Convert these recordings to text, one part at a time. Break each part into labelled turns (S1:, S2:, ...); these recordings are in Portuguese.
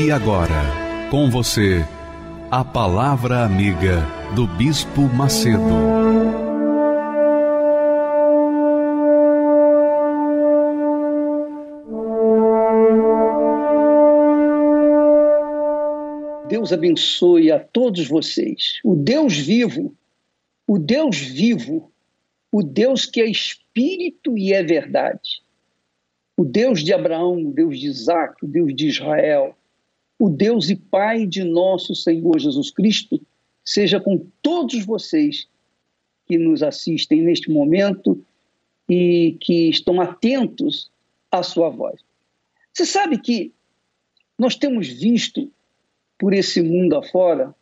S1: E agora, com você, a Palavra Amiga do Bispo Macedo.
S2: Deus abençoe a todos vocês. O Deus vivo, o Deus vivo, o Deus que é espírito e é verdade. O Deus de Abraão, o Deus de Isaac, o Deus de Israel, o Deus e Pai de nosso Senhor Jesus Cristo seja com todos vocês que nos assistem neste momento e que estão atentos à sua voz. Você sabe que nós temos visto por esse mundo afora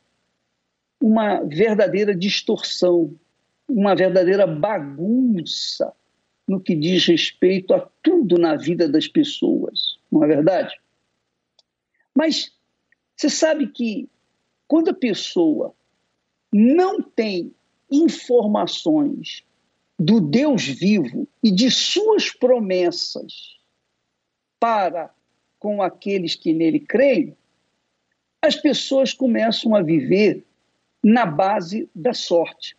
S2: uma verdadeira distorção, uma verdadeira bagunça no que diz respeito a tudo na vida das pessoas, não é verdade? Mas você sabe que quando a pessoa não tem informações do Deus vivo e de suas promessas para com aqueles que nele creem, as pessoas começam a viver na base da sorte.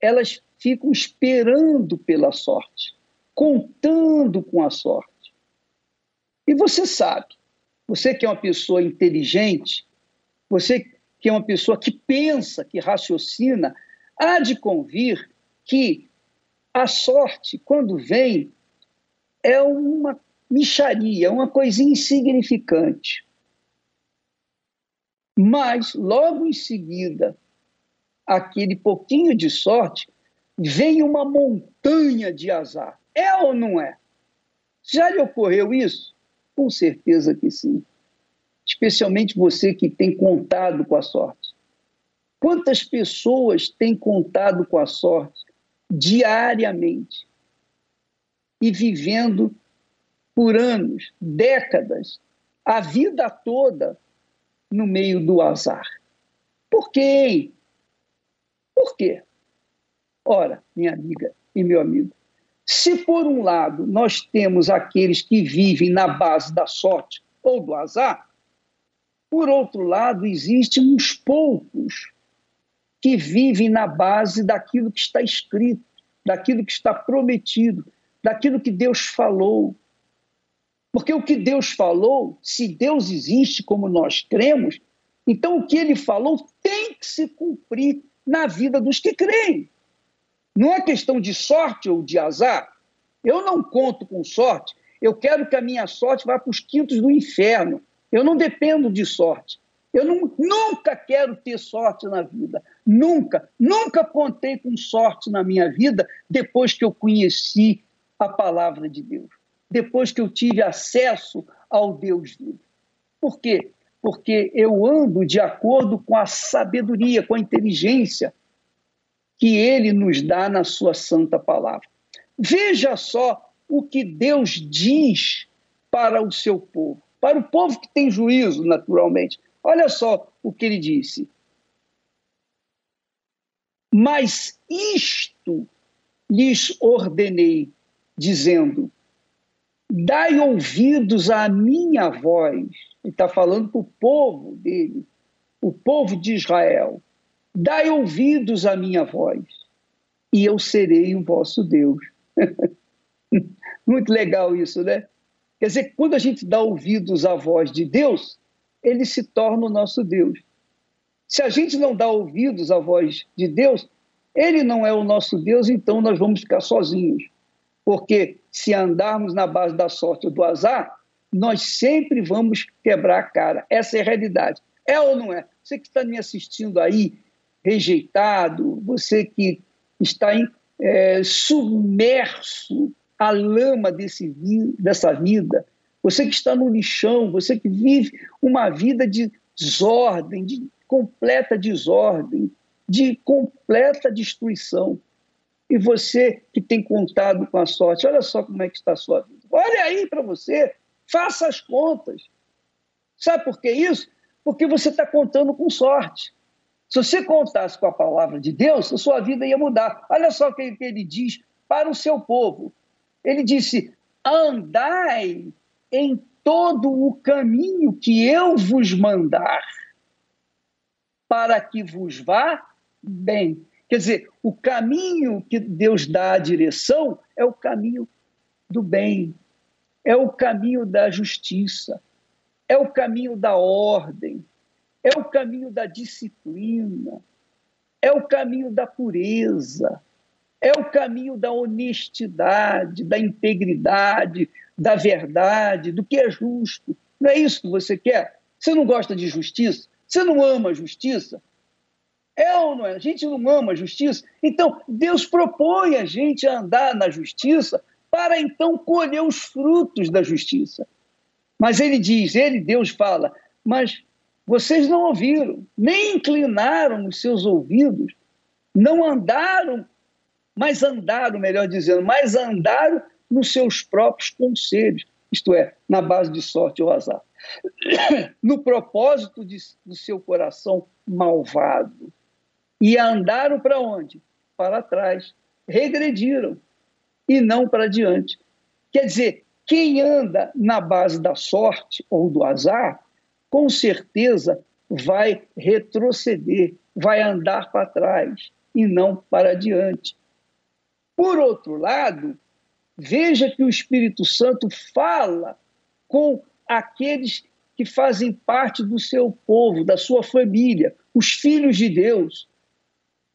S2: Elas ficam esperando pela sorte, contando com a sorte. E você sabe você que é uma pessoa inteligente, você que é uma pessoa que pensa, que raciocina, há de convir que a sorte, quando vem, é uma micharia, uma coisinha insignificante. Mas, logo em seguida, aquele pouquinho de sorte, vem uma montanha de azar. É ou não é? Já lhe ocorreu isso? Com certeza que sim. Especialmente você que tem contado com a sorte. Quantas pessoas têm contado com a sorte diariamente e vivendo por anos, décadas, a vida toda no meio do azar? Por quê? Por quê? Ora, minha amiga e meu amigo, se, por um lado, nós temos aqueles que vivem na base da sorte ou do azar, por outro lado, existem uns poucos que vivem na base daquilo que está escrito, daquilo que está prometido, daquilo que Deus falou. Porque o que Deus falou, se Deus existe como nós cremos, então o que ele falou tem que se cumprir na vida dos que creem. Não é questão de sorte ou de azar. Eu não conto com sorte. Eu quero que a minha sorte vá para os quintos do inferno. Eu não dependo de sorte. Eu não, nunca quero ter sorte na vida. Nunca, nunca contei com sorte na minha vida depois que eu conheci a palavra de Deus. Depois que eu tive acesso ao Deus vivo. Por quê? Porque eu ando de acordo com a sabedoria, com a inteligência que ele nos dá na sua santa palavra. Veja só o que Deus diz para o seu povo, para o povo que tem juízo, naturalmente. Olha só o que ele disse. Mas isto lhes ordenei, dizendo: dai ouvidos à minha voz. Ele está falando para o povo dele, o povo de Israel. Dai ouvidos à minha voz, e eu serei o vosso Deus. Muito legal isso, né? Quer dizer, quando a gente dá ouvidos à voz de Deus, ele se torna o nosso Deus. Se a gente não dá ouvidos à voz de Deus, ele não é o nosso Deus, então nós vamos ficar sozinhos. Porque se andarmos na base da sorte ou do azar, nós sempre vamos quebrar a cara. Essa é a realidade. É ou não é? Você que está me assistindo aí, rejeitado, você que está em, é, submerso à lama desse, dessa vida, você que está no lixão, você que vive uma vida de desordem, de completa desordem, de completa destruição. E você que tem contado com a sorte, olha só como é que está a sua vida. Olha aí para você, faça as contas. Sabe por que isso? Porque você está contando com sorte. Se você contasse com a palavra de Deus, a sua vida ia mudar. Olha só o que ele diz para o seu povo. Ele disse: andai em todo o caminho que eu vos mandar, para que vos vá bem. Quer dizer, o caminho que Deus dá a direção é o caminho do bem, é o caminho da justiça, é o caminho da ordem, é o caminho da disciplina, é o caminho da pureza, é o caminho da honestidade, da integridade, da verdade, do que é justo. Não é isso que você quer? Você não gosta de justiça? Você não ama a justiça? É ou não é? A gente não ama a justiça? Então, Deus propõe a gente a andar na justiça para então colher os frutos da justiça. Mas ele diz, ele, Deus, fala, mas vocês não ouviram, nem inclinaram os seus ouvidos, não andaram, mas andaram, melhor dizendo, mas andaram nos seus próprios conselhos, isto é, na base de sorte ou azar, no propósito de, do seu coração malvado. E andaram para onde? Para trás. Regrediram e não para diante. Quer dizer, quem anda na base da sorte ou do azar, com certeza vai retroceder, vai andar para trás e não para diante. Por outro lado, veja que o Espírito Santo fala com aqueles que fazem parte do seu povo, da sua família, os filhos de Deus.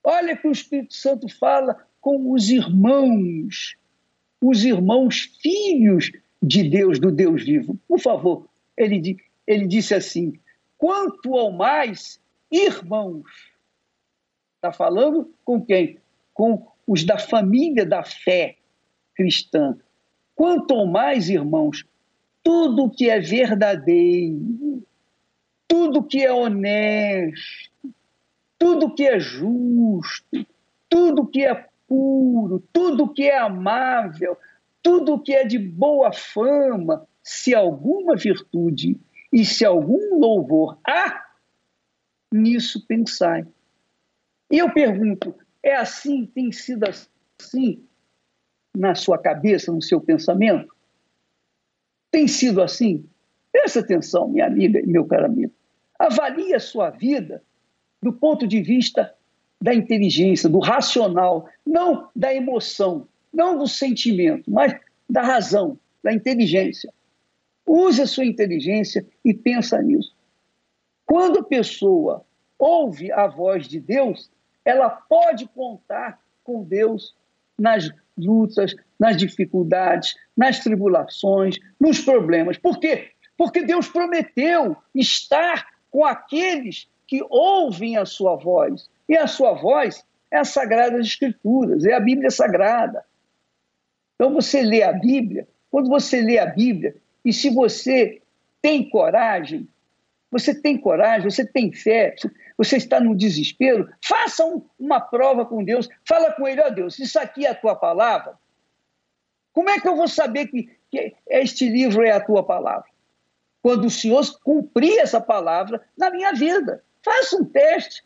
S2: Olha que o Espírito Santo fala com os irmãos, os irmãos filhos de Deus, do Deus vivo. Por favor, ele, ele disse assim: quanto ao mais, irmãos. Está falando com quem? Com os da família da fé cristã. Quanto ao mais, irmãos, tudo que é verdadeiro, tudo que é honesto, tudo que é justo, tudo que é puro, tudo que é amável, tudo que é de boa fama, se alguma virtude e se algum louvor há, nisso pensai. E eu pergunto, é assim, tem sido assim na sua cabeça, no seu pensamento? Tem sido assim? Presta atenção, minha amiga e meu caro amigo. Avalie a sua vida do ponto de vista da inteligência, do racional, não da emoção, não do sentimento, mas da razão, da inteligência. Use a sua inteligência e pensa nisso. Quando a pessoa ouve a voz de Deus, ela pode contar com Deus nas lutas, nas dificuldades, nas tribulações, nos problemas. Por quê? Porque Deus prometeu estar com aqueles que ouvem a sua voz. E a sua voz é as Sagradas Escrituras, é a Bíblia Sagrada. Então você lê a Bíblia, quando você lê a Bíblia, e se você tem coragem, você tem coragem, você tem fé, você está no desespero, faça um, uma prova com Deus, fala com Ele, ó oh, Deus, isso aqui é a tua palavra? Como é que eu vou saber que, que este livro é a tua palavra? Quando o Senhor cumprir essa palavra na minha vida. Faça um teste.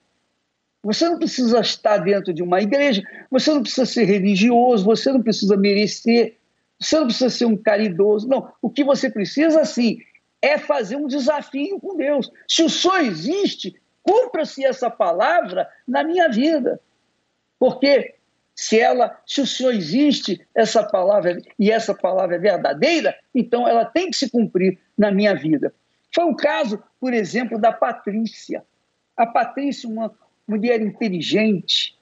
S2: Você não precisa estar dentro de uma igreja, você não precisa ser religioso, você não precisa merecer, você não precisa ser um caridoso. Não, o que você precisa, sim, é fazer um desafio com Deus. Se o Senhor existe, cumpra-se essa palavra na minha vida. Porque se ela, se o Senhor existe, essa palavra e essa palavra é verdadeira, então ela tem que se cumprir na minha vida. Foi o caso, por exemplo, da Patrícia. A Patrícia, uma mulher inteligente,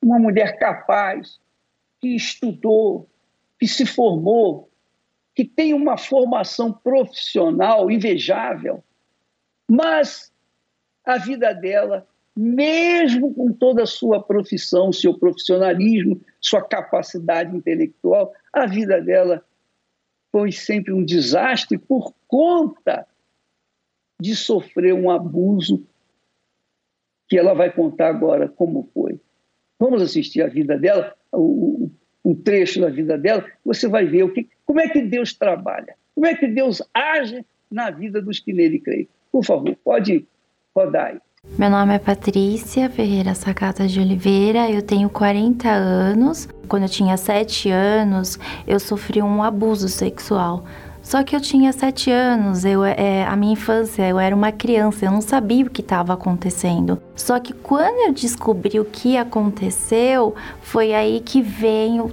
S2: uma mulher capaz, que estudou, que se formou, que tem uma formação profissional invejável, mas a vida dela, mesmo com toda a sua profissão, seu profissionalismo, sua capacidade intelectual, a vida dela foi sempre um desastre por conta de sofrer um abuso que ela vai contar agora como foi. Vamos assistir a vida dela, o, um trecho da vida dela, você vai ver o que, como é que Deus trabalha, como é que Deus age na vida dos que nele creem. Por favor, pode rodar aí.
S3: Meu nome é Patrícia Ferreira Sacata de Oliveira, eu tenho 40 anos. Quando eu tinha 7 anos, eu sofri um abuso sexual. Só que eu tinha 7 anos, eu, é, a minha infância, eu era uma criança, eu não sabia o que estava acontecendo. Só que quando eu descobri o que aconteceu, foi aí que veio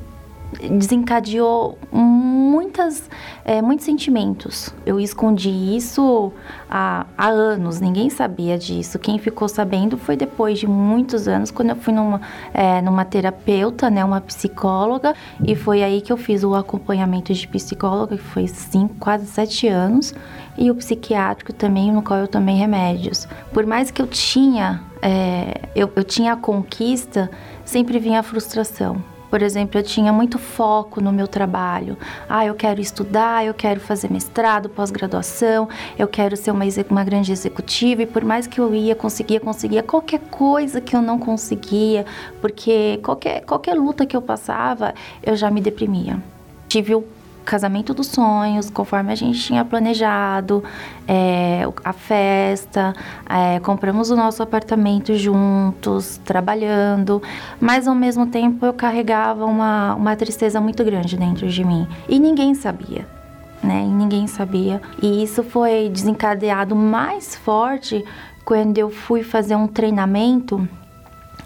S3: desencadeou muitas, é, muitos sentimentos. Eu escondi isso há, há, anos, ninguém sabia disso. Quem ficou sabendo foi depois de muitos anos, quando eu fui numa, é, numa terapeuta, né, uma psicóloga, e foi aí que eu fiz o acompanhamento de psicóloga, que foi cinco, quase sete anos, e o psiquiátrico também, no qual eu tomei remédios. Por mais que eu tinha, é, eu, eu tinha a conquista, sempre vinha a frustração por exemplo, eu tinha muito foco no meu trabalho. Ah, eu quero estudar, eu quero fazer mestrado, pós-graduação, eu quero ser uma, uma grande executiva. E por mais que eu ia, conseguia, conseguia qualquer coisa que eu não conseguia, porque qualquer, qualquer luta que eu passava, eu já me deprimia. Tive o casamento dos sonhos, conforme a gente tinha planejado, é, a festa, é, compramos o nosso apartamento juntos, trabalhando, mas ao mesmo tempo eu carregava uma, uma tristeza muito grande dentro de mim e ninguém sabia. Né? E ninguém sabia. E isso foi desencadeado mais forte quando eu fui fazer um treinamento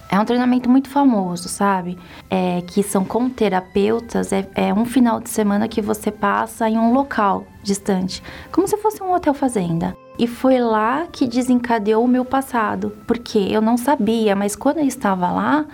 S3: é um treinamento muito famoso, sabe? É, que são com terapeutas, é, é, um final de semana que você passa em um local distante, como se fosse um hotel fazenda. E foi lá que desencadeou o meu passado, porque eu não sabia, mas quando eu estava lá,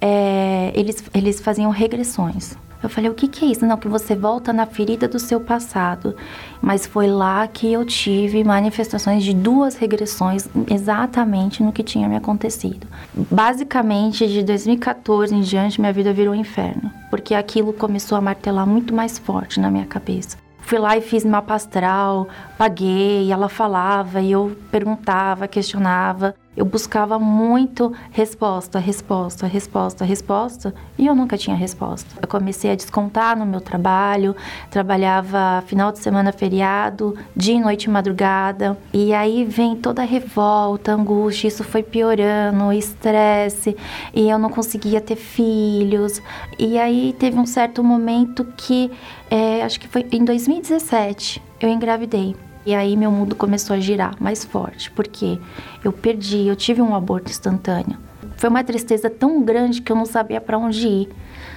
S3: é, eles, eles faziam regressões. Eu falei, o que, que é isso? Não, que você volta na ferida do seu passado. Mas foi lá que eu tive manifestações de duas regressões exatamente no que tinha me acontecido. Basicamente, de 2014 em diante, minha vida virou um inferno. Porque aquilo começou a martelar muito mais forte na minha cabeça. Fui lá e fiz mapa astral, paguei, ela falava e eu perguntava, questionava. Eu buscava muito resposta, resposta, resposta, resposta e eu nunca tinha resposta. Eu comecei a descontar no meu trabalho, trabalhava final de semana, feriado, dia e noite madrugada. E aí vem toda a revolta, angústia, isso foi piorando, estresse, e eu não conseguia ter filhos. E aí teve um certo momento que, é, acho que foi em 2017, eu engravidei. E aí meu mundo começou a girar mais forte, porque eu perdi, eu tive um aborto instantâneo. Foi uma tristeza tão grande que eu não sabia para onde ir.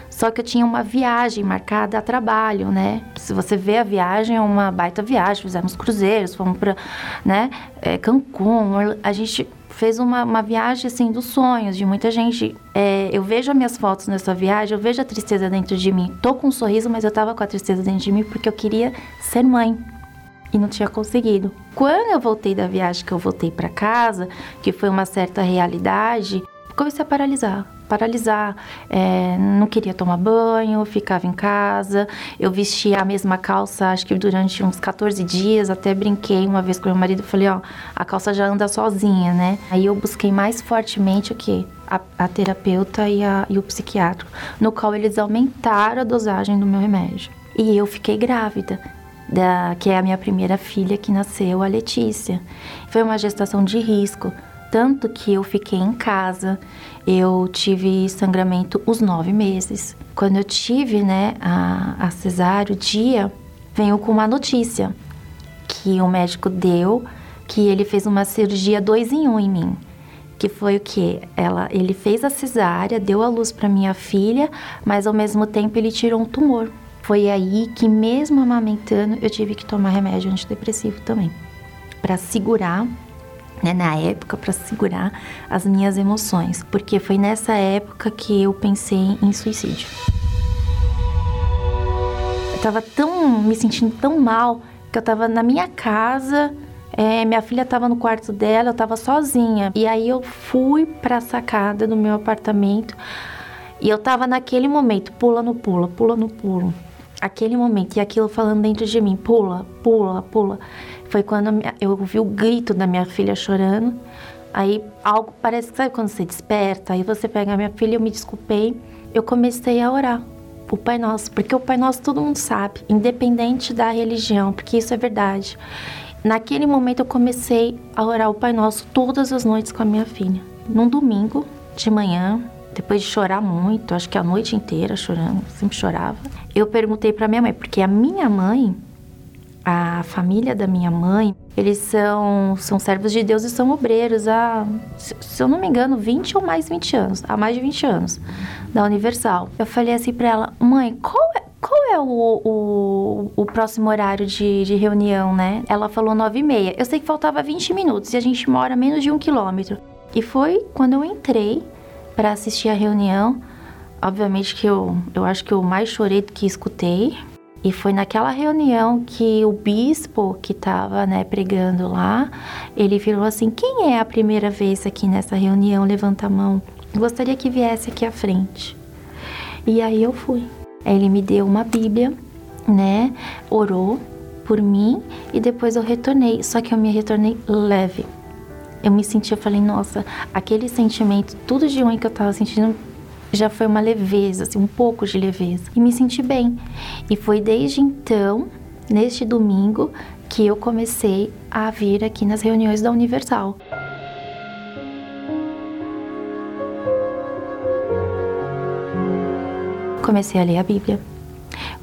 S3: Só que eu tinha uma viagem marcada a trabalho, né? Se você vê a viagem, é uma baita viagem. Fizemos cruzeiros, fomos para né, é, Cancún. A gente fez uma, uma, viagem assim dos sonhos de muita gente. É, eu vejo as minhas fotos nessa viagem, eu vejo a tristeza dentro de mim. Tô com um sorriso, mas eu tava com a tristeza dentro de mim porque eu queria ser mãe e não tinha conseguido. Quando eu voltei da viagem, que eu voltei para casa, que foi uma certa realidade, comecei a paralisar. Paralisar, é, não queria tomar banho, ficava em casa. Eu vestia a mesma calça, acho que durante uns 14 dias. Até brinquei uma vez com meu marido, falei: Ó, a calça já anda sozinha, né? Aí eu busquei mais fortemente o que? A, a, terapeuta e, a, e o psiquiatra, no qual eles aumentaram a dosagem do meu remédio. E eu fiquei grávida da, que é a minha primeira filha que nasceu, a Letícia. Foi uma gestação de risco, tanto que eu fiquei em casa, eu tive sangramento os nove meses. Quando eu tive né, a, a cesárea, o dia, venho com uma notícia que o médico deu, que ele fez uma cirurgia dois em um em mim que foi o que ela ele fez a cesárea deu a luz para minha filha mas ao mesmo tempo ele tirou um tumor foi aí que, mesmo amamentando, eu tive que tomar remédio antidepressivo também, para segurar, né, na época, para segurar as minhas emoções, porque foi nessa época que eu pensei em suicídio. Eu tava tão me sentindo tão mal que eu tava na minha casa, é, minha filha estava no quarto dela, eu estava sozinha. E aí eu fui para a sacada do meu apartamento e eu estava naquele momento, pula no pula, pula no pulo aquele momento e aquilo falando dentro de mim, pula, pula, pula. Foi quando eu ouvi o grito da minha filha chorando. Aí algo parece que sabe quando você desperta, aí você pega a minha filha, eu me desculpei, eu comecei a orar o Pai Nosso, porque o Pai Nosso todo mundo sabe, independente da religião, porque isso é verdade. Naquele momento eu comecei a orar o Pai Nosso todas as noites com a minha filha. Num domingo de manhã, depois de chorar muito, acho que a noite inteira chorando, sempre chorava. Eu perguntei para minha mãe, porque a minha mãe, a família da minha mãe, eles são, são servos de Deus e são obreiros há, se eu não me engano, 20 ou mais 20 anos, há mais de 20 anos, da Universal. Eu falei assim para ela, mãe, qual é, qual é o, o, o, próximo horário de, de reunião, né? Ela falou nove e meia. Eu sei que faltava 20 minutos e a gente mora menos de um quilômetro. E foi quando eu entrei para assistir a reunião. Obviamente que eu, eu acho que eu mais chorei do que escutei. E foi naquela reunião que o bispo que estava né, pregando lá, ele virou assim: quem é a primeira vez aqui nessa reunião? Levanta a mão. Gostaria que viesse aqui à frente. E aí eu fui. Ele me deu uma Bíblia, né? Orou por mim e depois eu retornei. Só que eu me retornei leve eu me senti, eu falei, nossa, aquele sentimento, tudo de ruim que eu tava sentindo já foi uma leveza, assim, um pouco de leveza. E me senti bem. E foi desde então, neste domingo, que eu comecei a vir aqui nas reuniões da Universal. Comecei a ler a Bíblia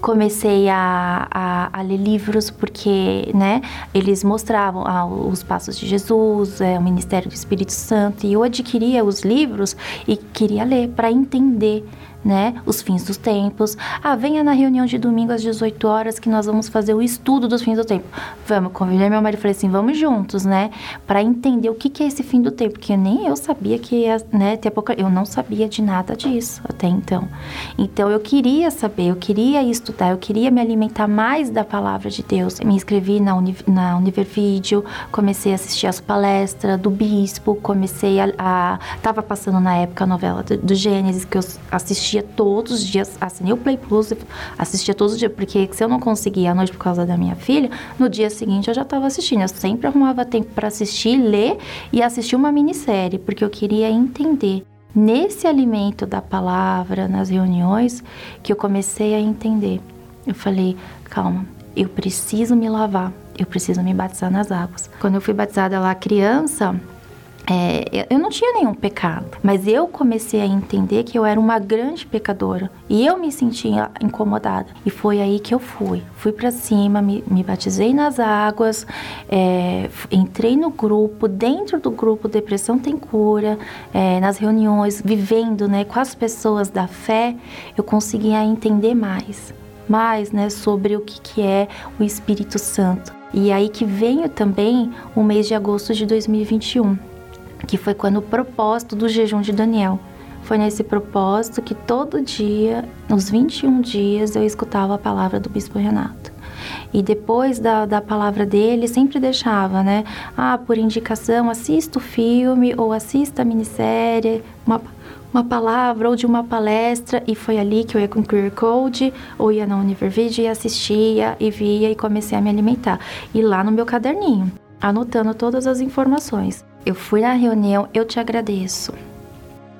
S3: comecei a, a, a, ler livros porque, né, eles mostravam ah, os passos de Jesus, é, o ministério do Espírito Santo, e eu adquiria os livros e queria ler para entender né? Os fins dos tempos. Ah, venha na reunião de domingo às 18 horas que nós vamos fazer o estudo dos fins do tempo. Vamos, convidei meu marido e falei assim, vamos juntos, né? Para entender o que, que é esse fim do tempo, porque nem eu sabia que ia, né, ter pouca... Eu não sabia de nada disso até então. Então eu queria saber, eu queria estudar, eu queria me alimentar mais da palavra de Deus. Me inscrevi na, Uni, na Univervídeo, comecei a assistir as palestras do bispo, comecei a, a... Tava passando na época a novela do, do Gênesis, que eu assisti assistia todos os dias, assinei o Play Plus, assistia todos os dias, porque se eu não conseguia à noite por causa da minha filha, no dia seguinte eu já estava assistindo. Eu sempre arrumava tempo para assistir, ler e assistir uma minissérie, porque eu queria entender. Nesse alimento da palavra, nas reuniões, que eu comecei a entender. Eu falei, calma, eu preciso me lavar, eu preciso me batizar nas águas. Quando eu fui batizada lá criança, é, eu não tinha nenhum pecado, mas eu comecei a entender que eu era uma grande pecadora e eu me sentia incomodada. E foi aí que eu fui. Fui para cima, me, me, batizei nas águas, é, entrei no grupo. Dentro do grupo Depressão Tem Cura, é, nas reuniões, vivendo né, com as pessoas da fé, eu conseguia entender mais, mais né, sobre o que, que é o Espírito Santo. E aí que veio também o mês de agosto de 2021 que foi quando o propósito do jejum de Daniel. Foi nesse propósito que todo dia, nos 21 dias, eu escutava a palavra do Bispo Renato. E depois da, da palavra dele, sempre deixava, né? Ah, por indicação, assista o filme ou assista a minissérie, uma, uma palavra ou de uma palestra. E foi ali que eu ia com o QR Code ou ia na Univervid e assistia e via e comecei a me alimentar. E lá no meu caderninho, anotando todas as informações. Eu fui na reunião, eu te agradeço,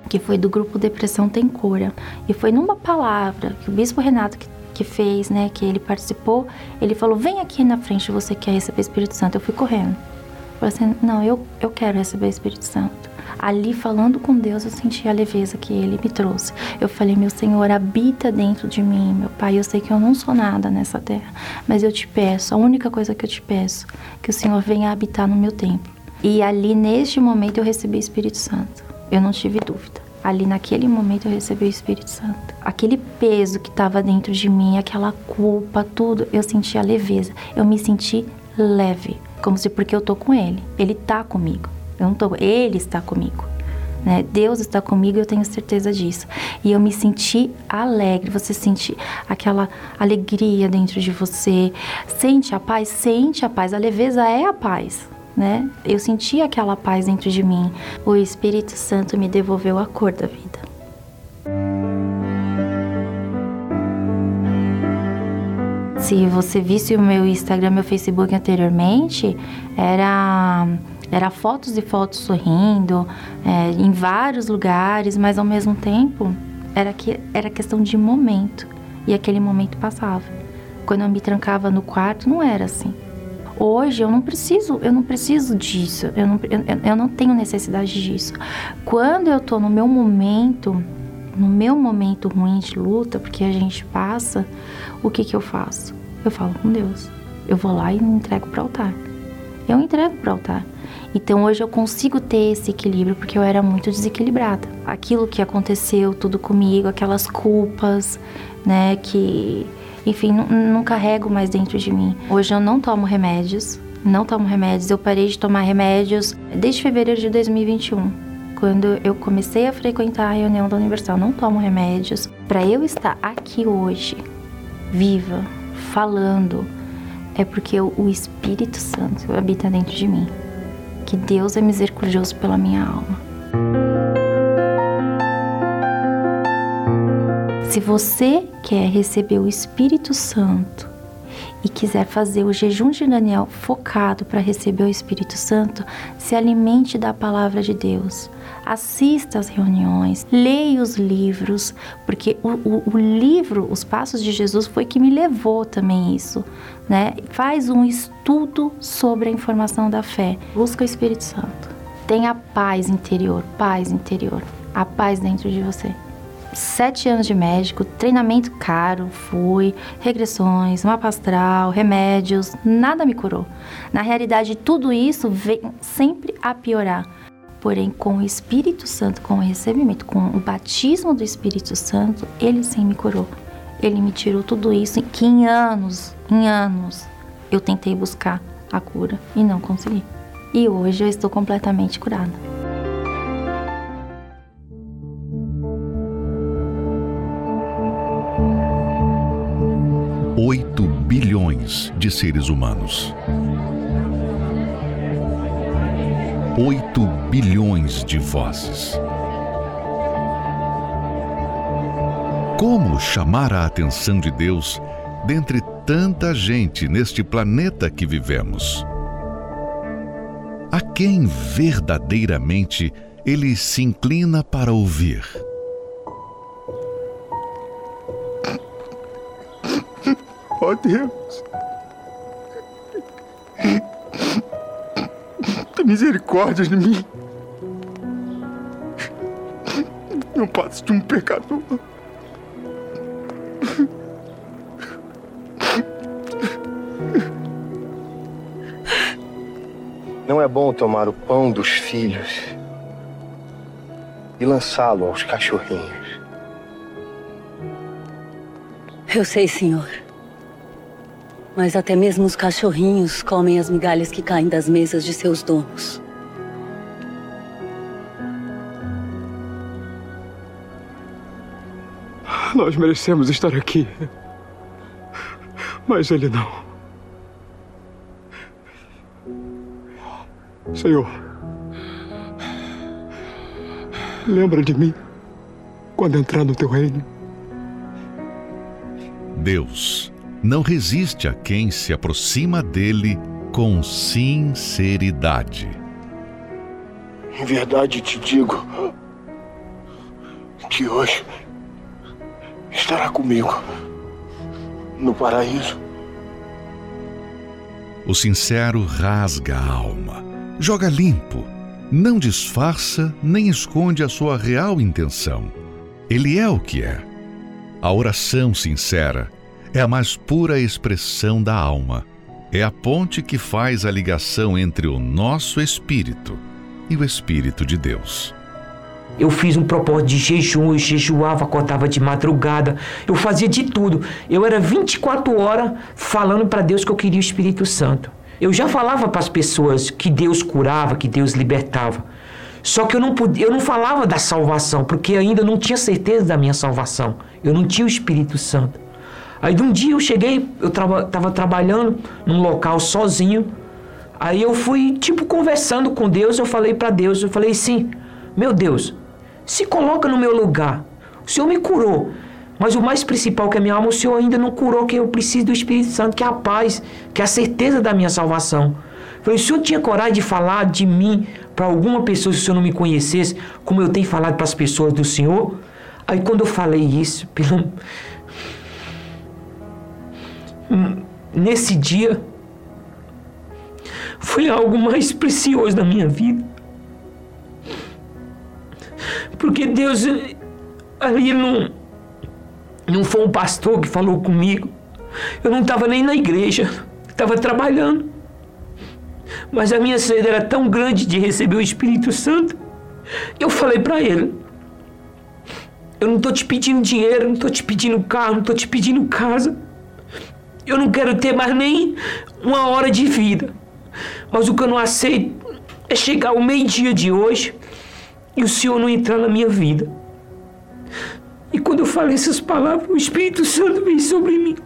S3: que foi do grupo Depressão Tem Cura. E foi numa palavra que o Bispo Renato que, que fez, né, que ele participou, ele falou: Vem aqui na frente, você quer receber o Espírito Santo. Eu fui correndo. Eu falei assim: Não, eu, eu quero receber o Espírito Santo. Ali, falando com Deus, eu senti a leveza que Ele me trouxe. Eu falei: Meu Senhor, habita dentro de mim, meu Pai. Eu sei que eu não sou nada nessa terra, mas eu te peço, a única coisa que eu te peço, que o Senhor venha habitar no meu templo e ali, neste momento, eu recebi o Espírito Santo. Eu não tive dúvida. Ali, naquele momento, eu recebi o Espírito Santo. Aquele peso que estava dentro de mim, aquela culpa, tudo, eu senti a leveza. Eu me senti leve, como se porque eu tô com Ele. Ele tá comigo. Eu não tô, Ele está comigo. Né? Deus está comigo, eu tenho certeza disso. E eu me senti alegre. Você sente aquela alegria dentro de você. Sente a paz? Sente a paz. A leveza é a paz né? Eu senti aquela paz dentro de mim. O Espírito Santo me devolveu a cor da vida. Se você visse o meu Instagram, meu Facebook anteriormente, era era fotos e fotos sorrindo é, em vários lugares, mas ao mesmo tempo era que era questão de momento e aquele momento passava. Quando eu me trancava no quarto, não era assim. Hoje eu não preciso, eu não preciso disso, eu não, eu, eu não tenho necessidade disso. Quando eu tô no meu momento, no meu momento ruim de luta, porque a gente passa, o que que eu faço? Eu falo com Deus. Eu vou lá e entrego para o altar. Eu entrego para o altar. Então hoje eu consigo ter esse equilíbrio porque eu era muito desequilibrada. Aquilo que aconteceu tudo comigo, aquelas culpas, né, que enfim, não, carrego mais dentro de mim. Hoje eu não tomo remédios, não tomo remédios. Eu parei de tomar remédios desde fevereiro de 2021, quando eu comecei a frequentar a reunião da Universal. Não tomo remédios. Para eu estar aqui hoje, viva, falando, é porque o Espírito Santo habita dentro de mim. Que Deus é misericordioso pela minha alma. Se você quer receber o Espírito Santo e quiser fazer o jejum de Daniel focado para receber o Espírito Santo, se alimente da palavra de Deus. Assista às reuniões, leia os livros, porque o, o, o livro, Os Passos de Jesus, foi que me levou também isso. Né? Faz um estudo sobre a informação da fé. Busca o Espírito Santo. Tenha paz interior, paz interior. A paz dentro de você sete anos de médico, treinamento caro, fui, regressões, mapa astral, remédios, nada me curou. Na realidade, tudo isso vem sempre a piorar. Porém, com o Espírito Santo, com o recebimento, com o batismo do Espírito Santo, ele sim me curou. Ele me tirou tudo isso que em anos, em anos, eu tentei buscar a cura e não consegui. E hoje eu estou completamente curada.
S1: 8 bilhões de seres humanos. 8 bilhões de vozes. Como chamar a atenção de Deus dentre tanta gente neste planeta que vivemos? A quem verdadeiramente ele se inclina para ouvir?
S4: Ó oh, Deus. Tem misericórdia de mim. Não passo de um pecador.
S5: Não é bom tomar o pão dos filhos e lançá-lo aos cachorrinhos.
S6: Eu sei, senhor. Mas até mesmo os cachorrinhos comem as migalhas que caem das mesas de seus donos.
S4: Nós merecemos estar aqui. Mas ele não. Senhor, lembra de mim quando entrar no teu reino.
S1: Deus não resiste a quem se aproxima dele com sinceridade.
S5: Em verdade te digo que hoje estará comigo no paraíso.
S1: O sincero rasga a alma, joga limpo, não disfarça nem esconde a sua real intenção. Ele é o que é. A oração sincera é a mais pura expressão da alma. É a ponte que faz a ligação entre o nosso espírito e o Espírito de Deus.
S7: Eu fiz um propósito de jejum, eu jejuava, acordava de madrugada, eu fazia de tudo. Eu era 24 horas falando para Deus que eu queria o Espírito Santo. Eu já falava para as pessoas que Deus curava, que Deus libertava. Só que eu não podia, eu não falava da salvação, porque ainda não tinha certeza da minha salvação. Eu não tinha o Espírito Santo. Aí de um dia eu cheguei, eu traba, tava trabalhando num local sozinho. Aí eu fui, tipo, conversando com Deus. Eu falei para Deus, eu falei assim: Meu Deus, se coloca no meu lugar. O Senhor me curou. Mas o mais principal que a minha alma, o Senhor ainda não curou que eu preciso do Espírito Santo, que é a paz, que é a certeza da minha salvação. Falei, o Senhor tinha coragem de falar de mim para alguma pessoa se o Senhor não me conhecesse, como eu tenho falado para as pessoas do Senhor? Aí quando eu falei isso, pelo... nesse dia, foi algo mais precioso da minha vida. Porque Deus ali não, não foi um pastor que falou comigo. Eu não estava nem na igreja, estava trabalhando. Mas a minha sede era tão grande de receber o Espírito Santo. Eu falei para ele: Eu não estou te pedindo dinheiro, não estou te pedindo carro, não estou te pedindo casa. Eu não quero ter mais nem uma hora de vida. Mas o que eu não aceito é chegar ao meio-dia de hoje e o Senhor não entrar na minha vida. E quando eu falei essas palavras, o Espírito Santo veio sobre mim.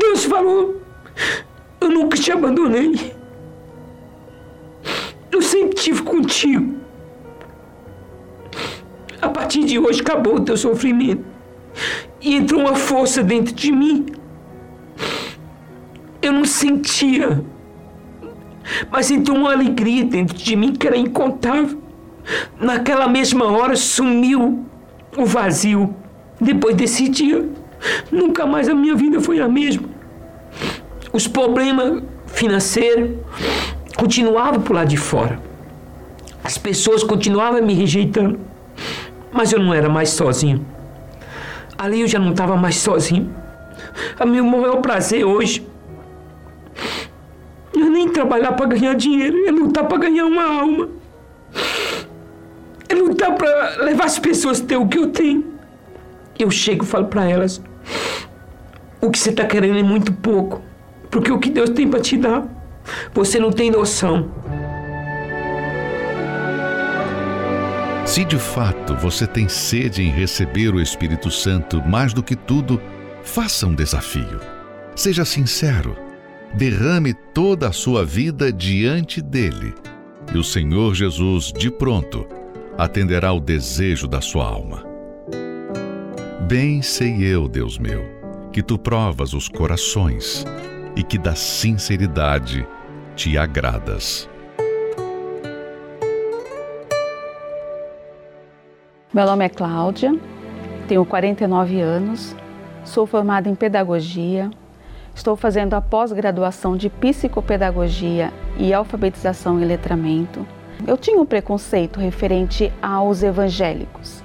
S7: Deus falou: Eu nunca te abandonei. Eu sempre estive contigo. A partir de hoje acabou o teu sofrimento. E entrou uma força dentro de mim. Eu não sentia. Mas entrou uma alegria dentro de mim que era incontável. Naquela mesma hora sumiu o vazio. Depois desse dia, nunca mais a minha vida foi a mesma. Os problemas financeiros continuavam por lá de fora. As pessoas continuavam me rejeitando. Mas eu não era mais sozinho. Ali eu já não estava mais sozinho. A meu maior prazer hoje não é nem trabalhar para ganhar dinheiro, é lutar para ganhar uma alma. É lutar para levar as pessoas a ter o que eu tenho. Eu chego e falo para elas: o que você está querendo é muito pouco, porque o que Deus tem para te dar, você não tem noção.
S1: Se de fato você tem sede em receber o Espírito Santo mais do que tudo, faça um desafio. Seja sincero. Derrame toda a sua vida diante dele. E o Senhor Jesus, de pronto, atenderá o desejo da sua alma. Bem sei eu, Deus meu, que tu provas os corações e que da sinceridade te agradas.
S8: Meu nome é Cláudia, tenho 49 anos, sou formada em pedagogia, estou fazendo a pós-graduação de psicopedagogia e alfabetização e letramento. Eu tinha um preconceito referente aos evangélicos.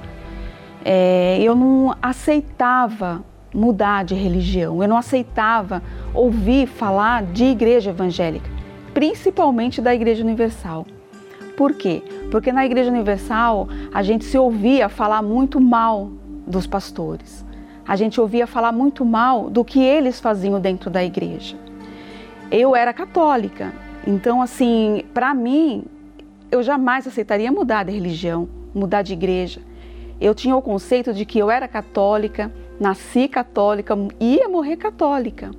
S8: É, eu não aceitava mudar de religião, eu não aceitava ouvir falar de igreja evangélica, principalmente da Igreja Universal. Por quê? Porque na Igreja Universal a gente se ouvia falar muito mal dos pastores. A gente ouvia falar muito mal do que eles faziam dentro da igreja. Eu era católica, então assim, para mim, eu jamais aceitaria mudar de religião, mudar de igreja. Eu tinha o conceito de que eu era católica, nasci católica, ia morrer católica.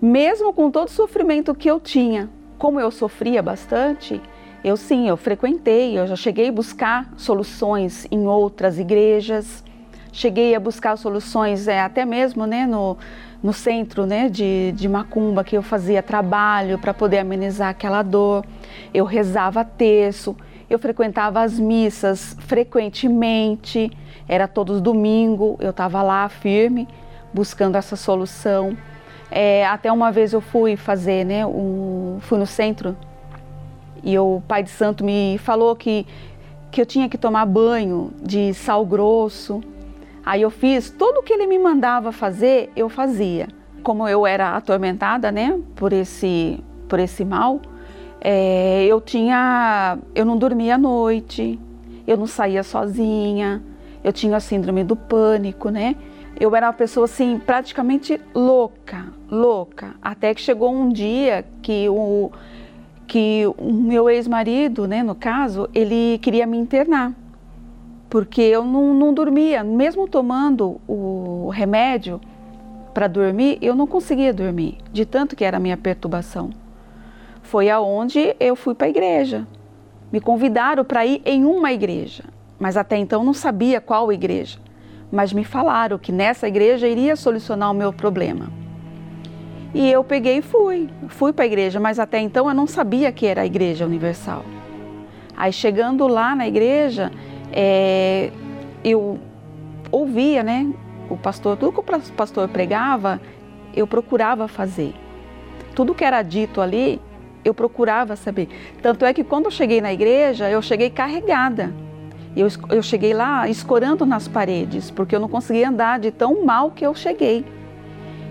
S8: Mesmo com todo o sofrimento que eu tinha, como eu sofria bastante, eu sim, eu frequentei, eu já cheguei a buscar soluções em outras igrejas, cheguei a buscar soluções é, até mesmo né, no, no centro né, de, de Macumba, que eu fazia trabalho para poder amenizar aquela dor. Eu rezava terço, eu frequentava as missas frequentemente, era todos domingo, eu estava lá firme, buscando essa solução. É, até uma vez eu fui fazer, né, um, fui no centro e o pai de santo me falou que, que eu tinha que tomar banho de sal grosso. Aí eu fiz tudo o que ele me mandava fazer, eu fazia. Como eu era atormentada, né, por esse, por esse mal, é, eu tinha, eu não dormia à noite, eu não saía sozinha, eu tinha a síndrome do pânico, né? Eu era uma pessoa assim praticamente louca, louca, até que chegou um dia que o que o meu ex-marido, né, no caso, ele queria me internar, porque eu não, não dormia, mesmo tomando o remédio para dormir, eu não conseguia dormir, de tanto que era a minha perturbação. Foi aonde eu fui para a igreja. Me convidaram para ir em uma igreja, mas até então não sabia qual igreja. mas me falaram que nessa igreja iria solucionar o meu problema. E eu peguei e fui, fui para a igreja, mas até então eu não sabia que era a Igreja Universal. Aí chegando lá na igreja, é, eu ouvia, né, o pastor, tudo que o pastor pregava, eu procurava fazer. Tudo que era dito ali, eu procurava saber. Tanto é que quando eu cheguei na igreja, eu cheguei carregada. Eu, eu cheguei lá escorando nas paredes, porque eu não conseguia andar de tão mal que eu cheguei.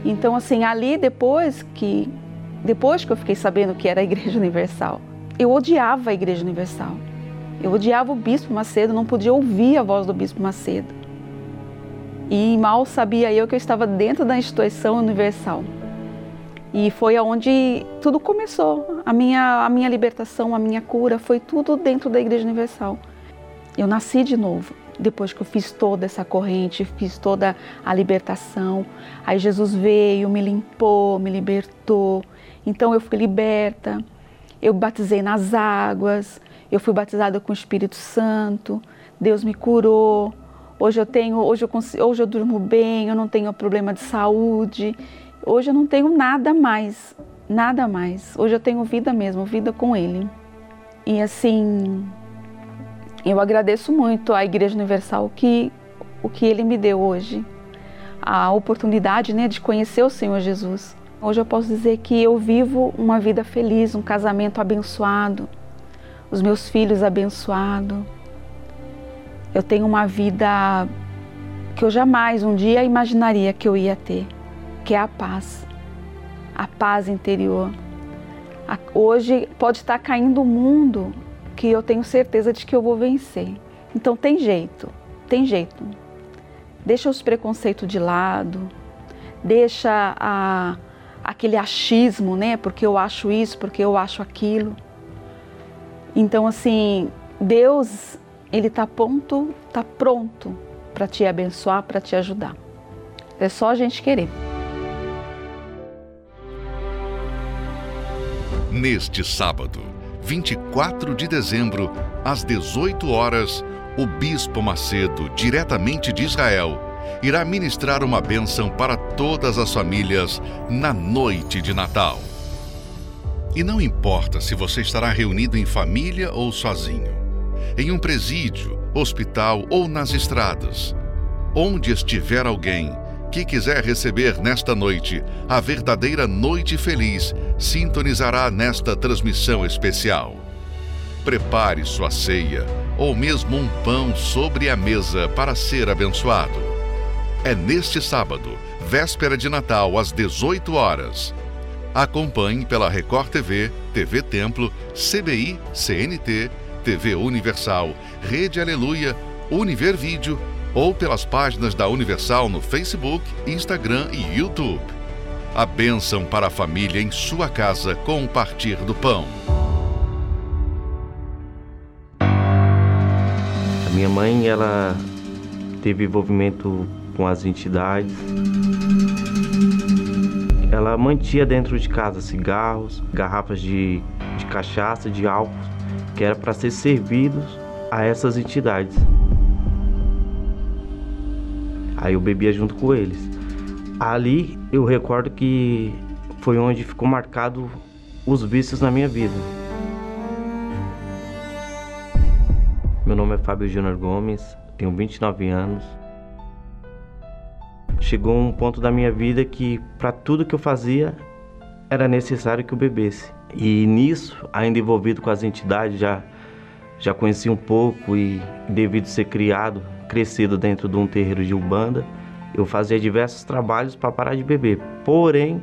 S8: Então, assim, ali depois que, depois que eu fiquei sabendo que era a Igreja Universal, eu odiava a Igreja Universal. Eu odiava o Bispo Macedo, não podia ouvir a voz do Bispo Macedo. E mal sabia eu que eu estava dentro da instituição universal. E foi aonde tudo começou. A minha, a minha libertação, a minha cura, foi tudo dentro da Igreja Universal. Eu nasci de novo, depois que eu fiz toda essa corrente, fiz toda a libertação. Aí Jesus veio, me limpou, me libertou. Então eu fui liberta. Eu batizei nas águas, eu fui batizada com o Espírito Santo. Deus me curou. Hoje eu tenho, hoje eu, consigo, hoje eu durmo bem, eu não tenho problema de saúde. Hoje eu não tenho nada mais, nada mais. Hoje eu tenho vida mesmo, vida com Ele. E assim, eu agradeço muito à Igreja Universal que o que Ele me deu hoje, a oportunidade, né, de conhecer o Senhor Jesus. Hoje eu posso dizer que eu vivo uma vida feliz, um casamento abençoado, os meus filhos abençoados. Eu tenho uma vida que eu jamais um dia imaginaria que eu ia ter que é a paz, a paz interior. Hoje pode estar caindo o mundo que eu tenho certeza de que eu vou vencer. Então tem jeito, tem jeito. Deixa os preconceitos de lado, deixa a, aquele achismo, né? Porque eu acho isso, porque eu acho aquilo. Então assim, Deus, ele está pronto, tá pronto para te abençoar, para te ajudar. É só a gente querer.
S1: Neste sábado, 24 de dezembro, às 18 horas, o Bispo Macedo, diretamente de Israel, irá ministrar uma bênção para todas as famílias na noite de Natal. E não importa se você estará reunido em família ou sozinho, em um presídio, hospital ou nas estradas, onde estiver alguém que quiser receber nesta noite a verdadeira noite feliz, sintonizará nesta transmissão especial. Prepare sua ceia ou mesmo um pão sobre a mesa para ser abençoado. É neste sábado, véspera de Natal, às 18 horas. Acompanhe pela Record TV, TV Templo, CBI, CNT, TV Universal, Rede Aleluia, Univer Vídeo ou pelas páginas da Universal no Facebook, Instagram e YouTube. A bênção para a família em sua casa com o partir do pão.
S9: A minha mãe, ela teve envolvimento com as entidades. Ela mantinha dentro de casa cigarros, garrafas de, de cachaça, de álcool, que era para ser servidos a essas entidades. Aí eu bebia junto com eles. Ali eu recordo que foi onde ficou marcado os vícios na minha vida. Meu nome é Fábio Júnior Gomes, tenho 29 anos. Chegou um ponto da minha vida que para tudo que eu fazia era necessário que eu bebesse. E nisso, ainda envolvido com as entidades, já já conheci um pouco e devido ser criado crescido dentro de um terreiro de Ubanda, eu fazia diversos trabalhos para parar de beber. Porém,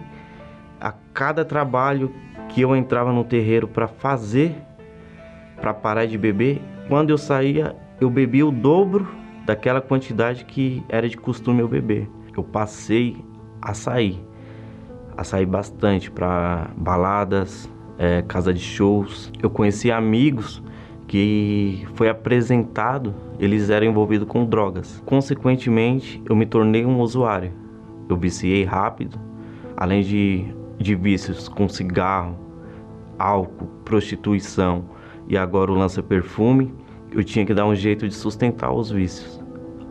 S9: a cada trabalho que eu entrava no terreiro para fazer, para parar de beber, quando eu saía, eu bebia o dobro daquela quantidade que era de costume eu beber. Eu passei a sair, a sair bastante para baladas, é, casa de shows. Eu conheci amigos que foi apresentado, eles eram envolvidos com drogas. Consequentemente, eu me tornei um usuário. Eu viciei rápido, além de, de vícios com cigarro, álcool, prostituição e agora o lança-perfume, eu tinha que dar um jeito de sustentar os vícios.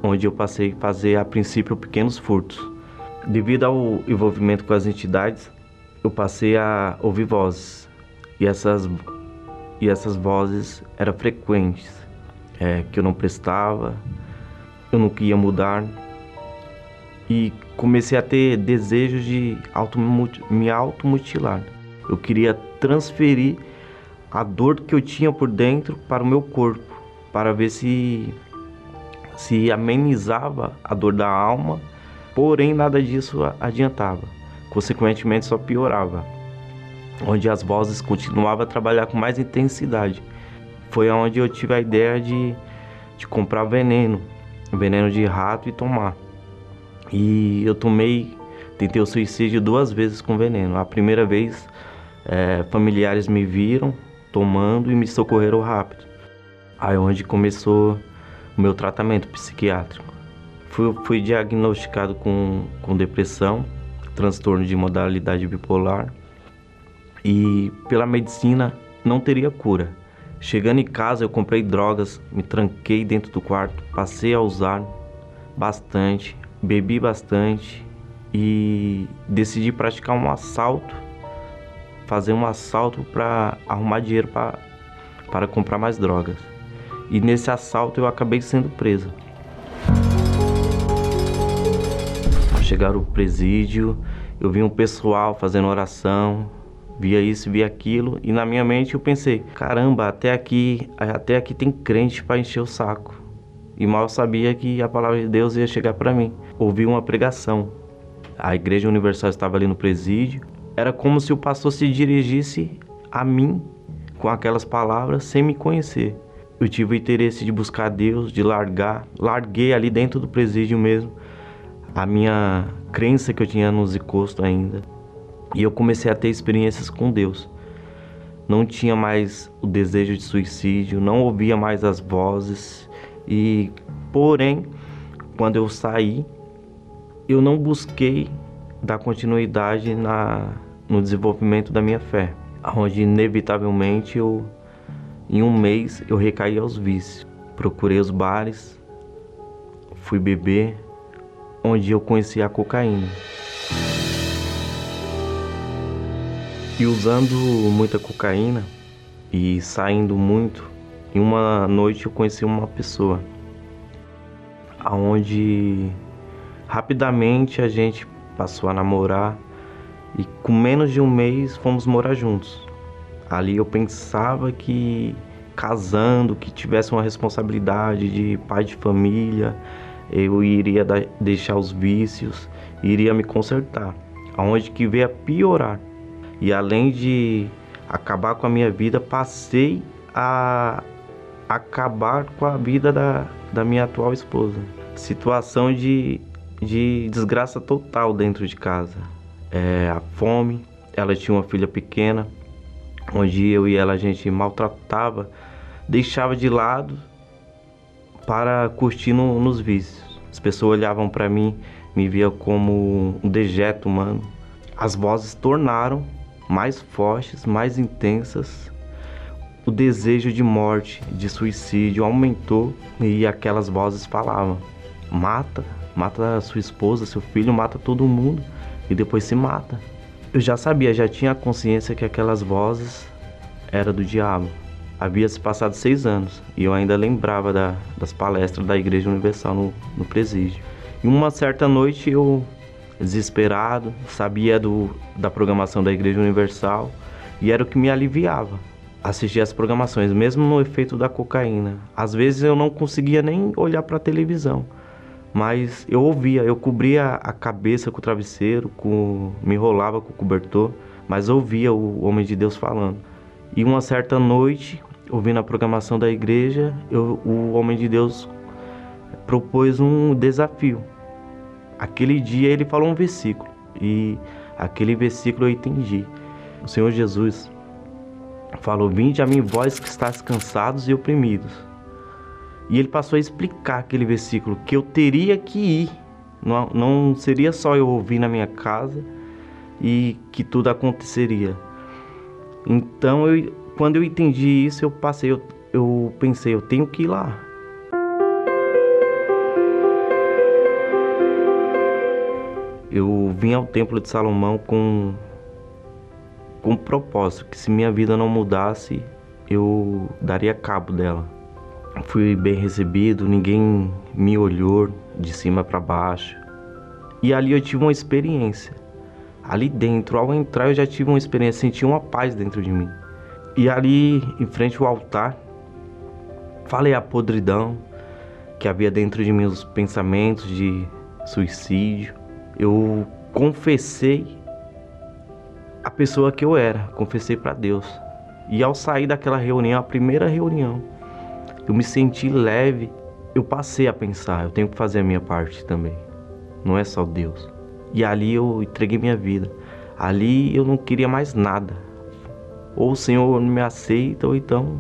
S9: onde eu passei a fazer a princípio pequenos furtos. Devido ao envolvimento com as entidades, eu passei a ouvir vozes e essas e essas vozes eram frequentes, é, que eu não prestava, eu não queria mudar e comecei a ter desejos de auto, me automutilar. Eu queria transferir a dor que eu tinha por dentro para o meu corpo, para ver se se amenizava a dor da alma, porém nada disso adiantava. Consequentemente só piorava. Onde as vozes continuavam a trabalhar com mais intensidade. Foi onde eu tive a ideia de, de comprar veneno, veneno de rato e tomar. E eu tomei, tentei o suicídio duas vezes com veneno. A primeira vez, é, familiares me viram tomando e me socorreram rápido. Aí onde começou o meu tratamento psiquiátrico. Fui, fui diagnosticado com, com depressão, transtorno de modalidade bipolar e pela medicina não teria cura. Chegando em casa, eu comprei drogas, me tranquei dentro do quarto, passei a usar bastante, bebi bastante e decidi praticar um assalto, fazer um assalto para arrumar dinheiro para comprar mais drogas. E nesse assalto eu acabei sendo preso. Ao chegar presídio, eu vi um pessoal fazendo oração, via isso, via aquilo, e na minha mente eu pensei: caramba, até aqui, até aqui tem crente para encher o saco. E mal sabia que a palavra de Deus ia chegar para mim. Ouvi uma pregação. A Igreja Universal estava ali no presídio. Era como se o pastor se dirigisse a mim com aquelas palavras sem me conhecer. Eu tive o interesse de buscar Deus, de largar, larguei ali dentro do presídio mesmo a minha crença que eu tinha nos encostos ainda. E eu comecei a ter experiências com Deus. Não tinha mais o desejo de suicídio, não ouvia mais as vozes, e, porém, quando eu saí, eu não busquei dar continuidade na, no desenvolvimento da minha fé, onde inevitavelmente eu, em um mês, eu recaí aos vícios. Procurei os bares, fui beber, onde eu conheci a cocaína. E usando muita cocaína e saindo muito, em uma noite eu conheci uma pessoa aonde rapidamente a gente passou a namorar e com menos de um mês fomos morar juntos. Ali eu pensava que casando, que tivesse uma responsabilidade de pai de família, eu iria deixar os vícios, iria me consertar. Aonde que veio a piorar. E além de acabar com a minha vida, passei a acabar com a vida da, da minha atual esposa. Situação de, de desgraça total dentro de casa. É, a fome, ela tinha uma filha pequena, onde eu e ela a gente maltratava, deixava de lado para curtir no, nos vícios. As pessoas olhavam para mim, me via como um dejeto humano. As vozes tornaram mais fortes, mais intensas o desejo de morte, de suicídio aumentou e aquelas vozes falavam: mata, mata sua esposa, seu filho, mata todo mundo e depois se mata. Eu já sabia, já tinha a consciência que aquelas vozes eram do diabo. Havia se passado seis anos e eu ainda lembrava da, das palestras da Igreja Universal no, no presídio. E uma certa noite eu, desesperado, sabia do, da programação da Igreja Universal e era o que me aliviava assistir as programações, mesmo no efeito da cocaína. Às vezes eu não conseguia nem olhar para a televisão, mas eu ouvia, eu cobria a cabeça com o travesseiro, com, me enrolava com o cobertor, mas ouvia o homem de Deus falando. E uma certa noite, ouvindo a programação da igreja, eu, o homem de Deus propôs um desafio. Aquele dia ele falou um versículo e aquele versículo eu entendi. O Senhor Jesus falou: Vinde a mim, vós que estáis cansados e oprimidos. E ele passou a explicar aquele versículo que eu teria que ir. Não, não seria só eu ouvir na minha casa e que tudo aconteceria. Então, eu, quando eu entendi isso, eu passei, eu, eu pensei, eu tenho que ir lá. Eu vim ao Templo de Salomão com com um propósito que se minha vida não mudasse, eu daria cabo dela. Fui bem recebido, ninguém me olhou de cima para baixo. E ali eu tive uma experiência. Ali dentro, ao entrar, eu já tive uma experiência, senti uma paz dentro de mim. E ali, em frente ao altar, falei a podridão que havia dentro de mim, os pensamentos de suicídio. Eu confessei a pessoa que eu era, confessei para Deus. E ao sair daquela reunião, a primeira reunião, eu me senti leve. Eu passei a pensar, eu tenho que fazer a minha parte também. Não é só Deus. E ali eu entreguei minha vida. Ali eu não queria mais nada. Ou o Senhor me aceita ou então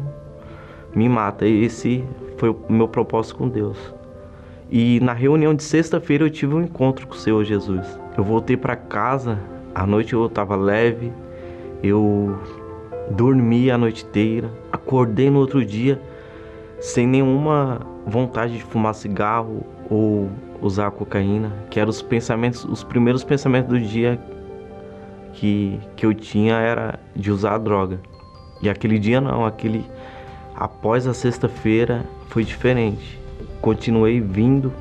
S9: me mata. Esse foi o meu propósito com Deus. E na reunião de sexta-feira eu tive um encontro com o Senhor Jesus. Eu voltei para casa a noite eu estava leve, eu dormi a noite inteira, acordei no outro dia sem nenhuma vontade de fumar cigarro ou usar cocaína, que eram os pensamentos, os primeiros pensamentos do dia que, que eu tinha era de usar a droga. E aquele dia não, aquele após a sexta-feira foi diferente. Continuei vindo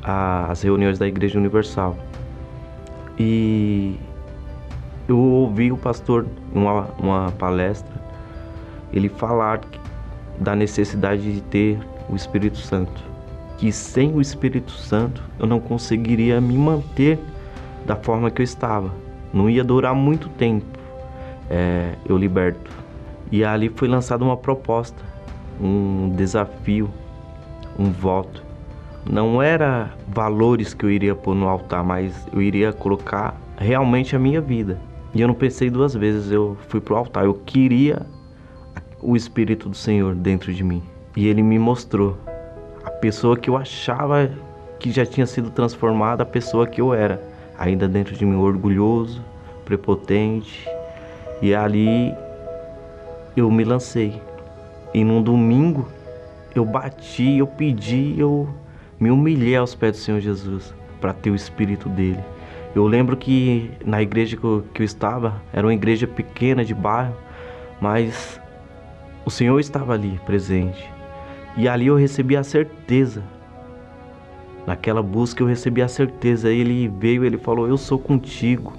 S9: às reuniões da Igreja Universal. E eu ouvi o pastor em uma, uma palestra ele falar da necessidade de ter o Espírito Santo. Que sem o Espírito Santo eu não conseguiria me manter da forma que eu estava. Não ia durar muito tempo é, eu liberto. E ali foi lançada uma proposta, um desafio, um voto. Não era valores que eu iria pôr no altar, mas eu iria colocar realmente a minha vida. E eu não pensei duas vezes, eu fui pro altar. Eu queria o Espírito do Senhor dentro de mim. E ele me mostrou a pessoa que eu achava que já tinha sido transformada, a pessoa que eu era, ainda dentro de mim, orgulhoso, prepotente. E ali eu me lancei. E num domingo eu bati, eu pedi, eu me humilhei aos pés do Senhor Jesus para ter o Espírito dele. Eu lembro que na igreja que eu, que eu estava, era uma igreja pequena de bairro, mas o Senhor estava ali presente. E ali eu recebi a certeza. Naquela busca eu recebi a certeza. Ele veio, ele falou: Eu sou contigo.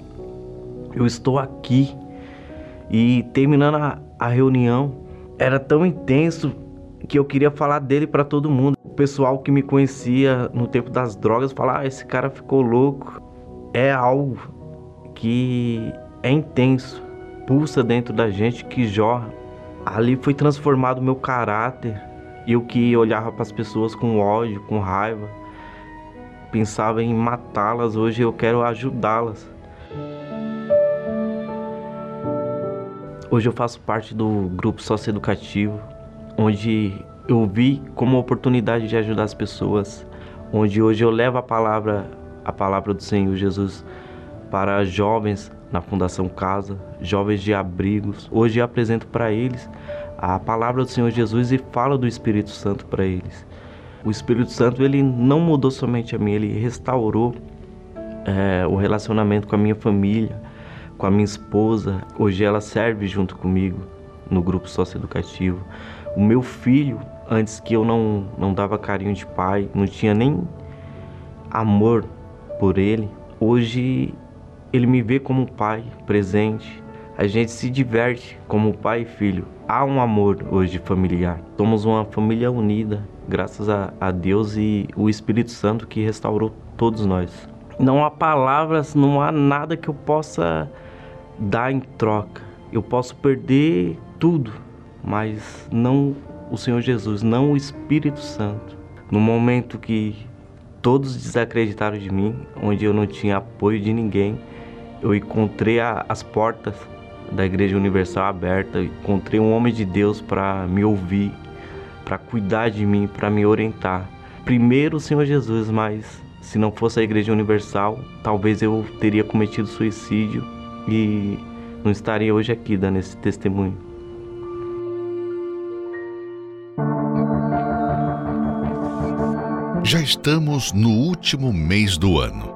S9: Eu estou aqui. E terminando a, a reunião, era tão intenso que eu queria falar dele para todo mundo. O pessoal que me conhecia no tempo das drogas falava: ah, esse cara ficou louco é algo que é intenso, pulsa dentro da gente, que jorra. Ali foi transformado meu caráter. Eu que olhava para as pessoas com ódio, com raiva, pensava em matá-las, hoje eu quero ajudá-las. Hoje eu faço parte do grupo socioeducativo, onde eu vi como oportunidade de ajudar as pessoas, onde hoje eu levo a palavra a palavra do Senhor Jesus para jovens na Fundação Casa, jovens de abrigos. Hoje eu apresento para eles a palavra do Senhor Jesus e falo do Espírito Santo para eles. O Espírito Santo ele não mudou somente a mim, ele restaurou é, o relacionamento com a minha família, com a minha esposa. Hoje ela serve junto comigo no grupo socioeducativo. O meu filho, antes que eu não, não dava carinho de pai, não tinha nem amor por ele. Hoje ele me vê como pai presente. A gente se diverte como pai e filho. Há um amor hoje familiar. Somos uma família unida, graças a, a Deus e o Espírito Santo que restaurou todos nós. Não há palavras, não há nada que eu possa dar em troca. Eu posso perder tudo, mas não o Senhor Jesus, não o Espírito Santo. No momento que todos desacreditaram de mim, onde eu não tinha apoio de ninguém. Eu encontrei a, as portas da Igreja Universal aberta, encontrei um homem de Deus para me ouvir, para cuidar de mim, para me orientar. Primeiro o Senhor Jesus, mas se não fosse a Igreja Universal, talvez eu teria cometido suicídio e não estaria hoje aqui dando esse testemunho.
S1: Já estamos no último mês do ano.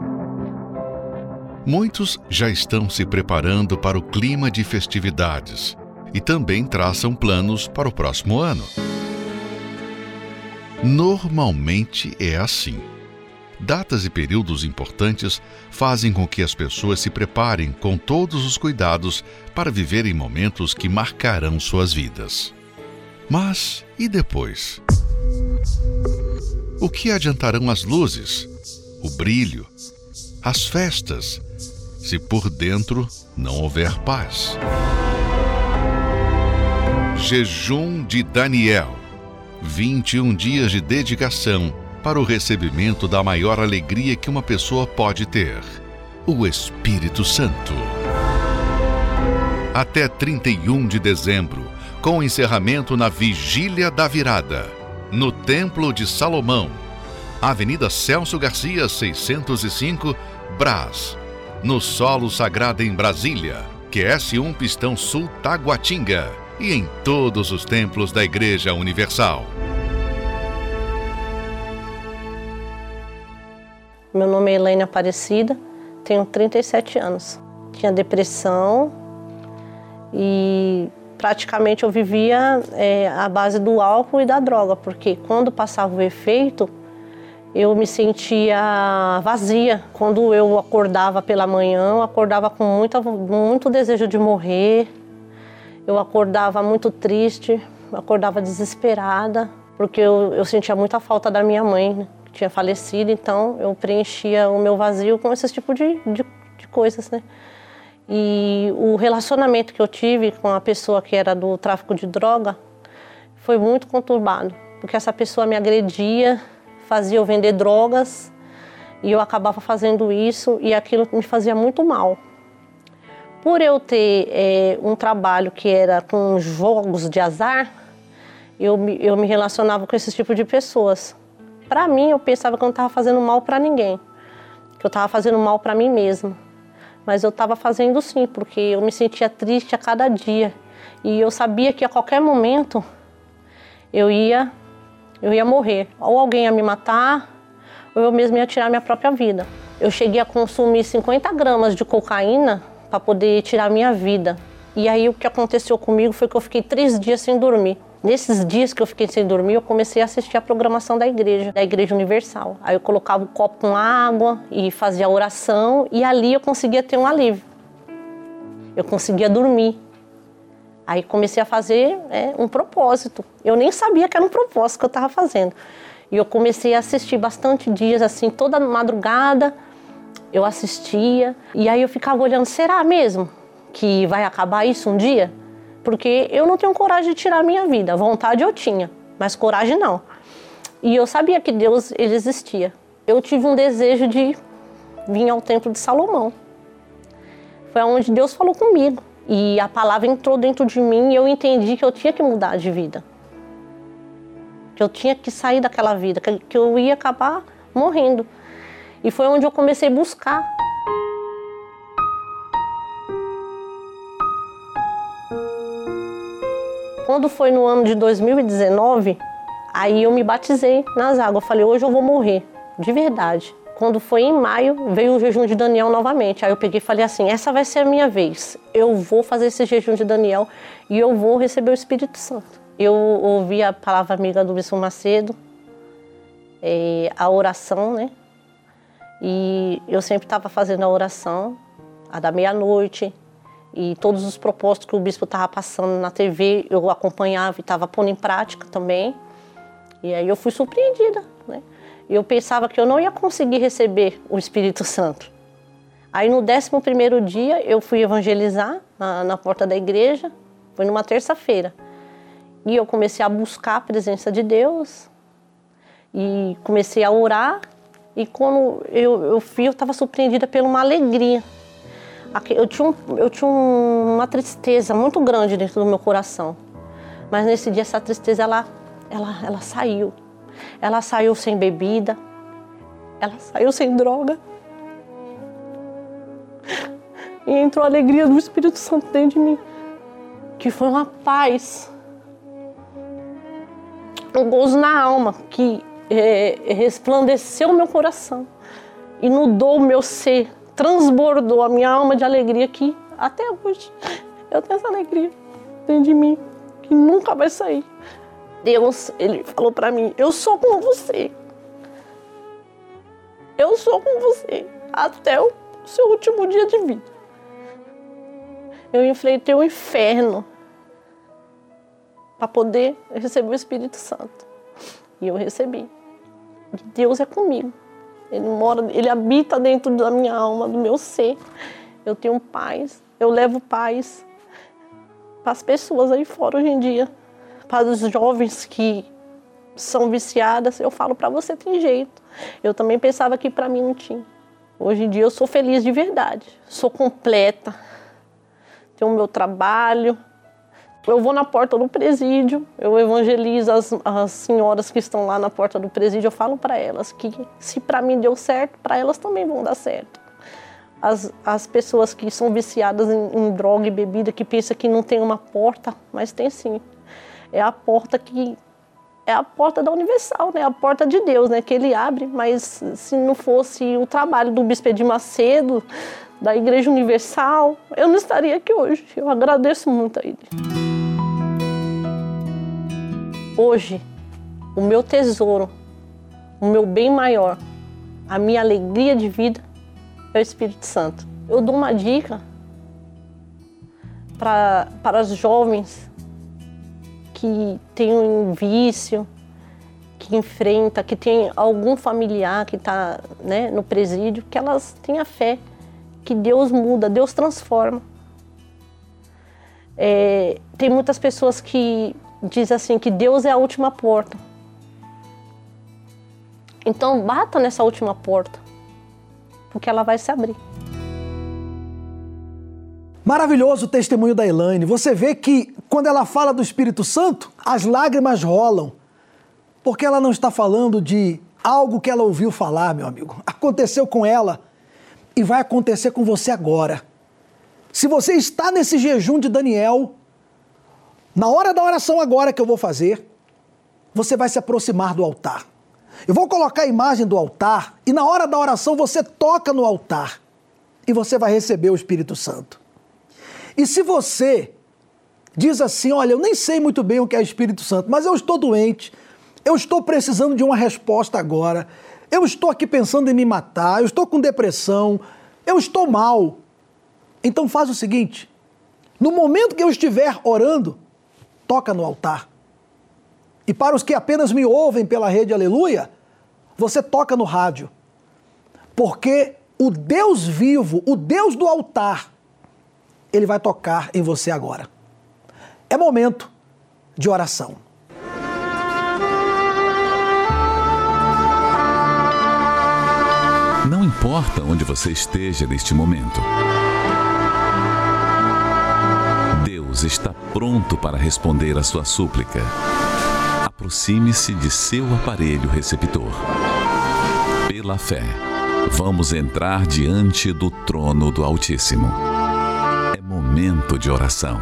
S1: Muitos já estão se preparando para o clima de festividades e também traçam planos para o próximo ano. Normalmente é assim. Datas e períodos importantes fazem com que as pessoas se preparem com todos os cuidados para viverem momentos que marcarão suas vidas. Mas e depois? O que adiantarão as luzes, o brilho, as festas, se por dentro não houver paz? Jejum de Daniel 21 dias de dedicação para o recebimento da maior alegria que uma pessoa pode ter: o Espírito Santo. Até 31 de dezembro, com encerramento na Vigília da Virada, no Templo de Salomão, Avenida Celso Garcia, 605, Brás, no Solo Sagrado em Brasília, QS1 Pistão Sul Taguatinga e em todos os templos da Igreja Universal.
S10: Meu nome é Helena Aparecida, tenho 37 anos. Tinha depressão e praticamente eu vivia é, à base do álcool e da droga, porque quando passava o efeito, eu me sentia vazia. Quando eu acordava pela manhã, eu acordava com muito desejo de morrer, eu acordava muito triste, acordava desesperada, porque eu, eu sentia muita falta da minha mãe, né, que tinha falecido, então eu preenchia o meu vazio com esse tipo de, de, de coisas, né? E o relacionamento que eu tive com a pessoa que era do tráfico de droga foi muito conturbado, porque essa pessoa me agredia, fazia eu vender drogas e eu acabava fazendo isso e aquilo me fazia muito mal. Por eu ter é, um trabalho que era com jogos de azar, eu me, eu me relacionava com esse tipo de pessoas. Para mim, eu pensava que eu não estava fazendo mal para ninguém, que eu estava fazendo mal para mim mesma. Mas eu estava fazendo sim, porque eu me sentia triste a cada dia. E eu sabia que a qualquer momento eu ia, eu ia morrer. Ou alguém ia me matar, ou eu mesma ia tirar minha própria vida. Eu cheguei a consumir 50 gramas de cocaína para poder tirar minha vida. E aí o que aconteceu comigo foi que eu fiquei três dias sem dormir. Nesses dias que eu fiquei sem dormir, eu comecei a assistir a programação da igreja, da Igreja Universal. Aí eu colocava o copo com água e fazia oração e ali eu conseguia ter um alívio. Eu conseguia dormir. Aí comecei a fazer é, um propósito. Eu nem sabia que era um propósito que eu estava fazendo. E eu comecei a assistir bastante dias, assim, toda madrugada, eu assistia e aí eu ficava olhando, será mesmo que vai acabar isso um dia? Porque eu não tenho coragem de tirar a minha vida. Vontade eu tinha, mas coragem não. E eu sabia que Deus ele existia. Eu tive um desejo de vir ao templo de Salomão. Foi onde Deus falou comigo. E a palavra entrou dentro de mim e eu entendi que eu tinha que mudar de vida. Que eu tinha que sair daquela vida, que eu ia acabar morrendo. E foi onde eu comecei a buscar. Quando foi no ano de 2019, aí eu me batizei nas águas. Falei, hoje eu vou morrer, de verdade. Quando foi em maio, veio o jejum de Daniel novamente. Aí eu peguei e falei assim: essa vai ser a minha vez. Eu vou fazer esse jejum de Daniel e eu vou receber o Espírito Santo. Eu ouvi a palavra amiga do Bispo Macedo, eh, a oração, né? E eu sempre estava fazendo a oração, a da meia-noite, e todos os propósitos que o bispo estava passando na TV, eu acompanhava e estava pondo em prática também. E aí eu fui surpreendida, né? Eu pensava que eu não ia conseguir receber o Espírito Santo. Aí no 11 primeiro dia eu fui evangelizar na, na porta da igreja, foi numa terça-feira. E eu comecei a buscar a presença de Deus e comecei a orar e quando eu, eu vi, eu estava surpreendida por uma alegria. Eu tinha, um, eu tinha uma tristeza muito grande dentro do meu coração. Mas nesse dia essa tristeza ela, ela, ela saiu. Ela saiu sem bebida. Ela saiu sem droga. E entrou a alegria do Espírito Santo dentro de mim. Que foi uma paz. Um gozo na alma que é, resplandeceu meu coração, inundou o meu ser transbordou a minha alma de alegria que até hoje eu tenho essa alegria dentro de mim que nunca vai sair. Deus, ele falou para mim: "Eu sou com você. Eu sou com você até o seu último dia de vida." Eu enfrentei o inferno para poder receber o Espírito Santo. E eu recebi. Deus é comigo. Ele mora, ele habita dentro da minha alma, do meu ser. Eu tenho paz, eu levo paz para as pessoas aí fora hoje em dia, para os jovens que são viciadas. Eu falo para você tem jeito. Eu também pensava que para mim não tinha. Hoje em dia eu sou feliz de verdade, sou completa, tenho o meu trabalho, eu vou na porta do presídio, eu evangelizo as, as senhoras que estão lá na porta do presídio, eu falo para elas que se para mim deu certo, para elas também vão dar certo. As, as pessoas que são viciadas em, em droga e bebida, que pensam que não tem uma porta, mas tem sim. É a porta que é a porta da Universal, né? A porta de Deus, né? Que ele abre, mas se não fosse o trabalho do Bispo de Macedo, da Igreja Universal, eu não estaria aqui hoje. Eu agradeço muito a ele. Hoje, o meu tesouro, o meu bem maior, a minha alegria de vida é o Espírito Santo. Eu dou uma dica para, para os jovens que têm um vício, que enfrenta, que tem algum familiar que está né, no presídio, que elas tenham fé que Deus muda, Deus transforma. É, tem muitas pessoas que diz assim que Deus é a última porta. Então bata nessa última porta, porque ela vai se abrir.
S11: Maravilhoso o testemunho da Elaine. Você vê que quando ela fala do Espírito Santo, as lágrimas rolam, porque ela não está falando de algo que ela ouviu falar, meu amigo. Aconteceu com ela e vai acontecer com você agora. Se você está nesse jejum de Daniel, na hora da oração agora que eu vou fazer, você vai se aproximar do altar. Eu vou colocar a imagem do altar e na hora da oração você toca no altar e você vai receber o Espírito Santo. E se você diz assim: Olha, eu nem sei muito bem o que é Espírito Santo, mas eu estou doente, eu estou precisando de uma resposta agora, eu estou aqui pensando em me matar, eu estou com depressão, eu estou mal. Então faz o seguinte: no momento que eu estiver orando, toca no altar. E para os que apenas me ouvem pela rede Aleluia, você toca no rádio. Porque o Deus vivo, o Deus do altar, ele vai tocar em você agora. É momento de oração.
S1: Não importa onde você esteja neste momento. Deus está pronto para responder a sua súplica. Aproxime-se de seu aparelho receptor. Pela fé, vamos entrar diante do trono do Altíssimo. É momento de oração.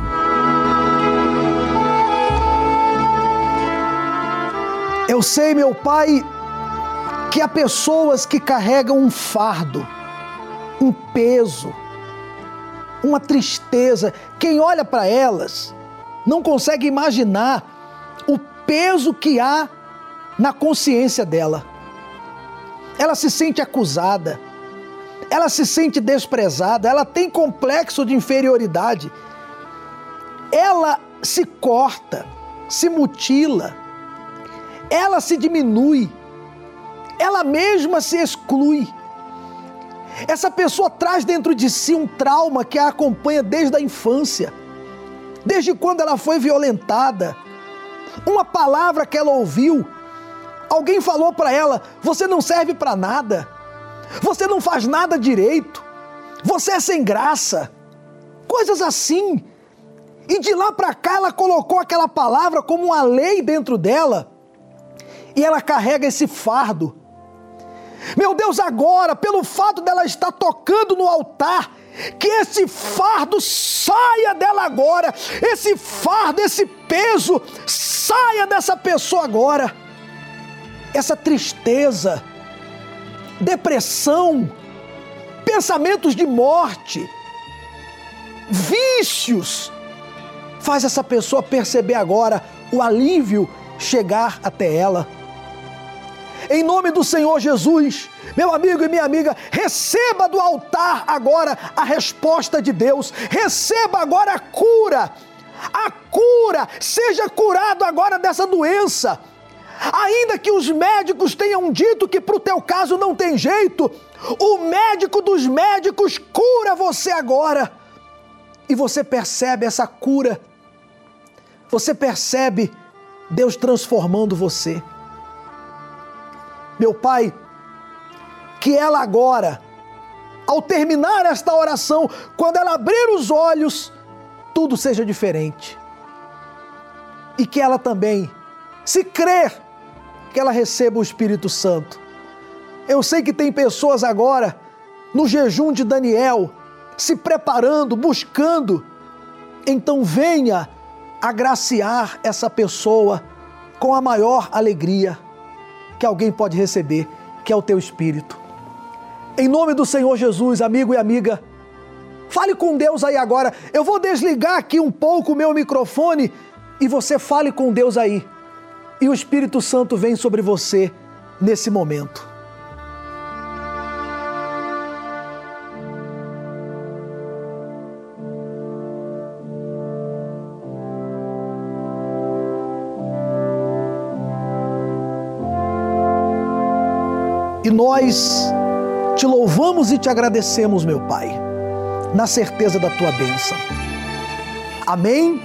S11: Eu sei, meu Pai, que há pessoas que carregam um fardo, um peso, uma tristeza. Quem olha para elas não consegue imaginar o peso que há na consciência dela. Ela se sente acusada, ela se sente desprezada, ela tem complexo de inferioridade. Ela se corta, se mutila, ela se diminui, ela mesma se exclui. Essa pessoa traz dentro de si um trauma que a acompanha desde a infância, desde quando ela foi violentada. Uma palavra que ela ouviu, alguém falou para ela: você não serve para nada, você não faz nada direito, você é sem graça. Coisas assim. E de lá para cá ela colocou aquela palavra como uma lei dentro dela. E ela carrega esse fardo meu Deus, agora, pelo fato dela estar tocando no altar, que esse fardo saia dela agora, esse fardo, esse peso, saia dessa pessoa agora. Essa tristeza, depressão, pensamentos de morte, vícios. Faz essa pessoa perceber agora o alívio chegar até ela. Em nome do Senhor Jesus, meu amigo e minha amiga, receba do altar agora a resposta de Deus, receba agora a cura, a cura, seja curado agora dessa doença. Ainda que os médicos tenham dito que para o teu caso não tem jeito, o médico dos médicos cura você agora. E você percebe essa cura, você percebe Deus transformando você. Meu Pai, que ela agora, ao terminar esta oração, quando ela abrir os olhos, tudo seja diferente. E que ela também, se crer, que ela receba o Espírito Santo. Eu sei que tem pessoas agora, no jejum de Daniel, se preparando, buscando. Então venha agraciar essa pessoa com a maior alegria que alguém pode receber, que é o teu espírito. Em nome do Senhor Jesus, amigo e amiga, fale com Deus aí agora. Eu vou desligar aqui um pouco o meu microfone e você fale com Deus aí. E o Espírito Santo vem sobre você nesse momento. Nós te louvamos e te agradecemos, meu Pai, na certeza da tua bênção. Amém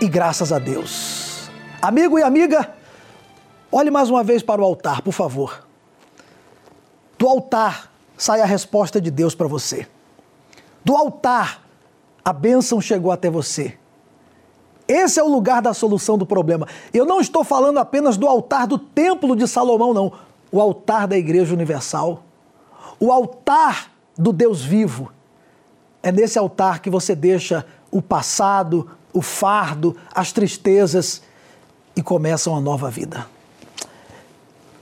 S11: e graças a Deus. Amigo e amiga, olhe mais uma vez para o altar, por favor. Do altar sai a resposta de Deus para você. Do altar, a bênção chegou até você. Esse é o lugar da solução do problema. Eu não estou falando apenas do altar do Templo de Salomão, não o altar da Igreja Universal, o altar do Deus vivo. É nesse altar que você deixa o passado, o fardo, as tristezas e começa uma nova vida.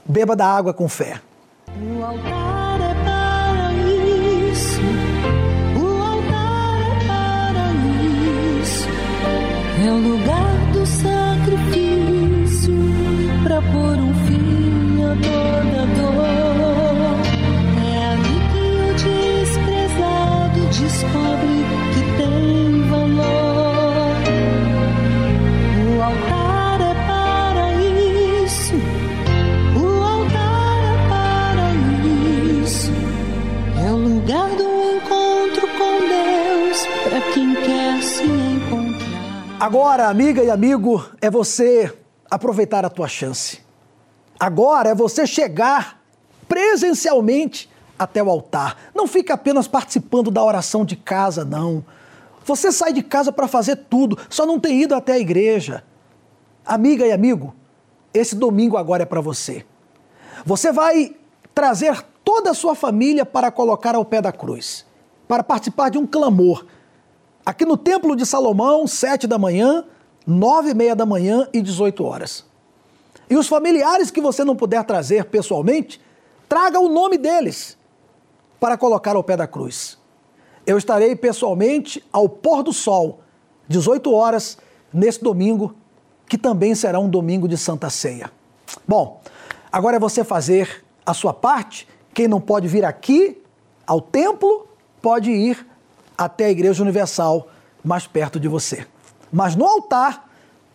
S11: Beba da água com fé.
S12: O altar é para isso. O altar é para isso. É lugar
S11: Agora, amiga e amigo, é você aproveitar a tua chance. Agora é você chegar presencialmente até o altar. Não fique apenas participando da oração de casa, não. Você sai de casa para fazer tudo, só não tem ido até a igreja. Amiga e amigo, esse domingo agora é para você. Você vai trazer toda a sua família para colocar ao pé da cruz, para participar de um clamor. Aqui no Templo de Salomão, sete da manhã, nove e meia da manhã e 18 horas. E os familiares que você não puder trazer pessoalmente, traga o nome deles para colocar ao pé da cruz. Eu estarei pessoalmente ao pôr do sol, 18 horas, nesse domingo, que também será um domingo de Santa Ceia. Bom, agora é você fazer a sua parte. Quem não pode vir aqui ao templo, pode ir até a Igreja Universal mais perto de você. Mas no altar,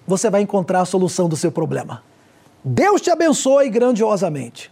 S11: você vai encontrar a solução do seu problema. Deus te abençoe grandiosamente.